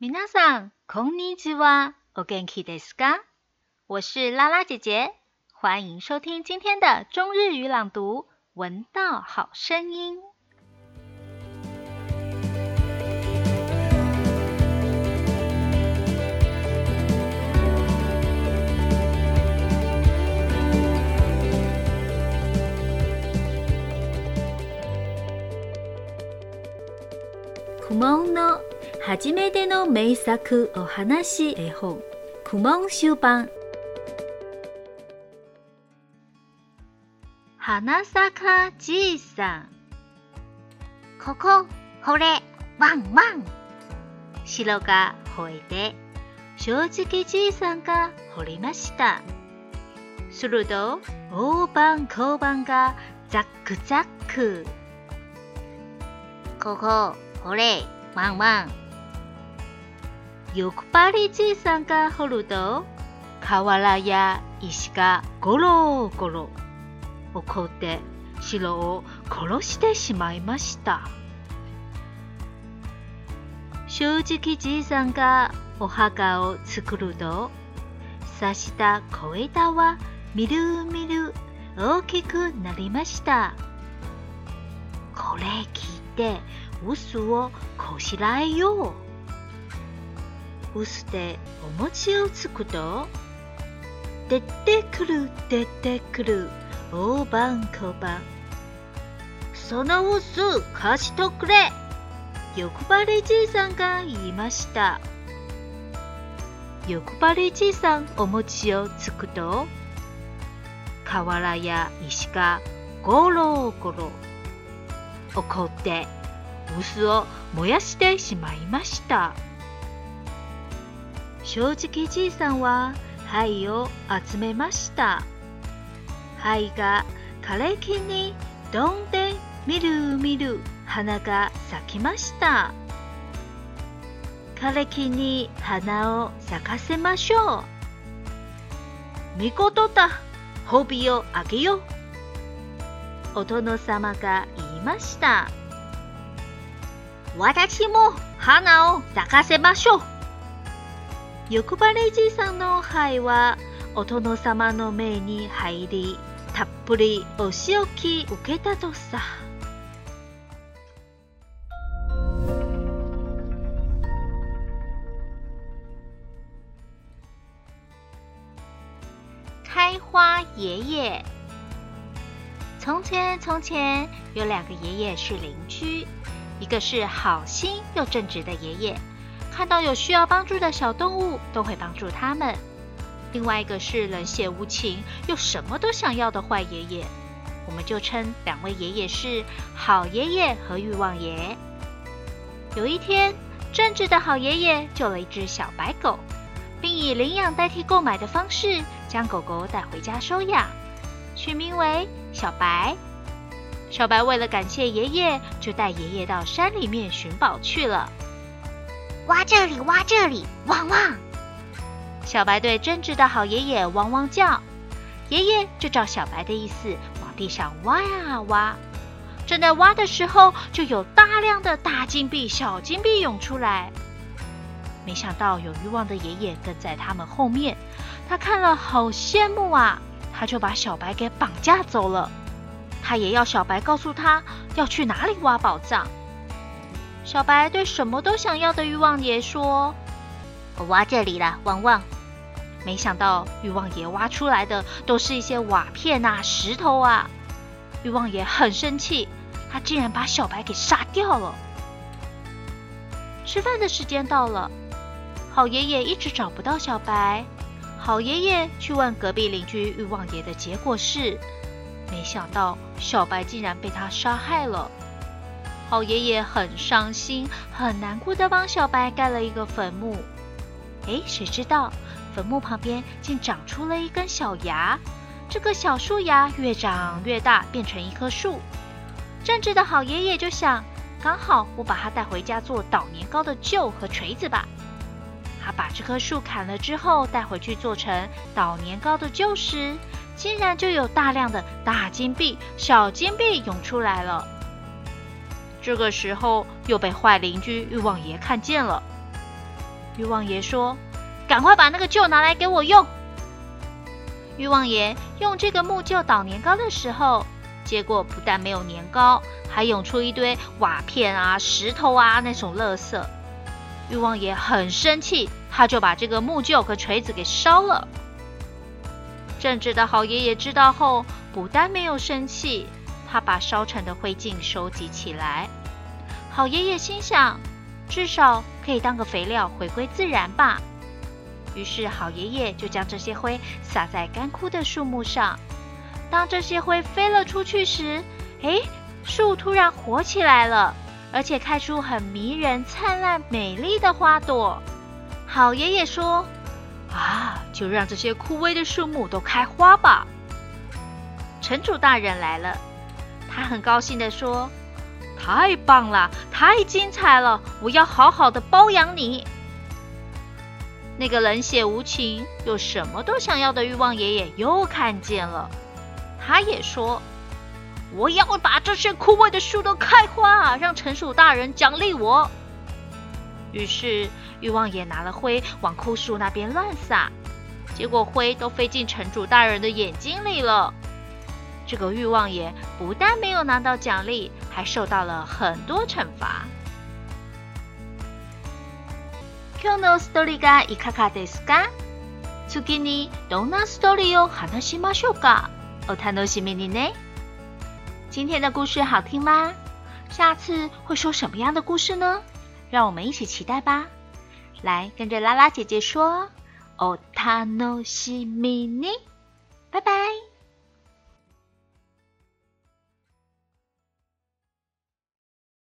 皆さん、こんにちは。お元気ですか？我是拉拉姐姐，欢迎收听今天的中日语朗读《闻道好声音》。苦悶の 初めての名作お話絵本「ゅうばん。版」花さかじいさんこここれワンワン白が吠えて正直じいさんが掘りましたすると大判ばんがザックザックここほれワンワン欲張りじいさんが掘ると瓦や石がゴロゴロ怒って城を殺してしまいました正直じいさんがお墓を作ると刺した小枝はみるみる大きくなりましたこれ聞いてウスをこしらえよう薄でお餅をつくと出てくる出てくる大判小判その薄貸しとくれ欲張りじいさんが言いました欲張りじいさんお餅をつくと瓦や石がゴロゴロ怒って薄を燃やしてしまいました。正直じいさんは灰を集めました灰が枯れ木にどんでみるみる花が咲きました枯れ木に花を咲かせましょう見事だ褒美をあげようお殿様が言いました私も花を咲かせましょう欲張りじいさんの灰はお殿様の目に入りたっぷりお仕置き受けたとさ开花爷爷。从前，从前有两个爷爷是邻居，一个是好心又正直的爷爷，看到有需要帮助的小动物，都会帮助他们。另外一个是冷血无情又什么都想要的坏爷爷，我们就称两位爷爷是好爷爷和欲望爷。有一天，正直的好爷爷救了一只小白狗，并以领养代替购买的方式将狗狗带回家收养，取名为小白。小白为了感谢爷爷，就带爷爷到山里面寻宝去了。挖这里，挖这里！汪汪！小白对真挚的好爷爷汪汪叫，爷爷就照小白的意思往地上挖呀挖。正在挖的时候，就有大量的大金币、小金币涌出来。没想到有欲望的爷爷跟在他们后面，他看了好羡慕啊，他就把小白给绑架走了。他也要小白告诉他要去哪里挖宝藏。小白对什么都想要的欲望爷说：“我挖这里了，旺旺。”没想到欲望爷挖出来的都是一些瓦片啊、石头啊。欲望爷很生气，他竟然把小白给杀掉了。吃饭的时间到了，好爷爷一直找不到小白。好爷爷去问隔壁邻居欲望爷的结果是，没想到小白竟然被他杀害了。好爷爷很伤心、很难过的帮小白盖了一个坟墓。哎，谁知道坟墓旁边竟长出了一根小芽。这个小树芽越长越大，变成一棵树。正直的好爷爷就想，刚好我把它带回家做捣年糕的臼和锤子吧。他把这棵树砍了之后带回去做成捣年糕的臼时，竟然就有大量的大金币、小金币涌出来了。这个时候又被坏邻居欲望爷看见了。欲望爷说：“赶快把那个旧拿来给我用。”欲望爷用这个木臼捣年糕的时候，结果不但没有年糕，还涌出一堆瓦片啊、石头啊那种垃圾。欲望爷很生气，他就把这个木臼和锤子给烧了。正直的好爷爷知道后，不但没有生气。他把烧成的灰烬收集起来。好爷爷心想，至少可以当个肥料，回归自然吧。于是，好爷爷就将这些灰撒在干枯的树木上。当这些灰飞了出去时，诶，树突然活起来了，而且开出很迷人、灿烂、美丽的花朵。好爷爷说：“啊，就让这些枯萎的树木都开花吧。”城主大人来了。他很高兴的说：“太棒了，太精彩了！我要好好的包养你。”那个冷血无情又什么都想要的欲望爷爷又看见了，他也说：“我要把这些枯萎的树都开花，让城主大人奖励我。”于是欲望爷拿了灰往枯树那边乱撒，结果灰都飞进城主大人的眼睛里了。这个欲望爷不但没有拿到奖励，还受到了很多惩罚。今日のストーリーがいかがですか次にどんなストーリーを話しましょうかお楽しみにね。今天的故事好听吗？下次会说什么样的故事呢？让我们一起期待吧。来，跟着拉拉姐姐说，お楽しみに。拜拜。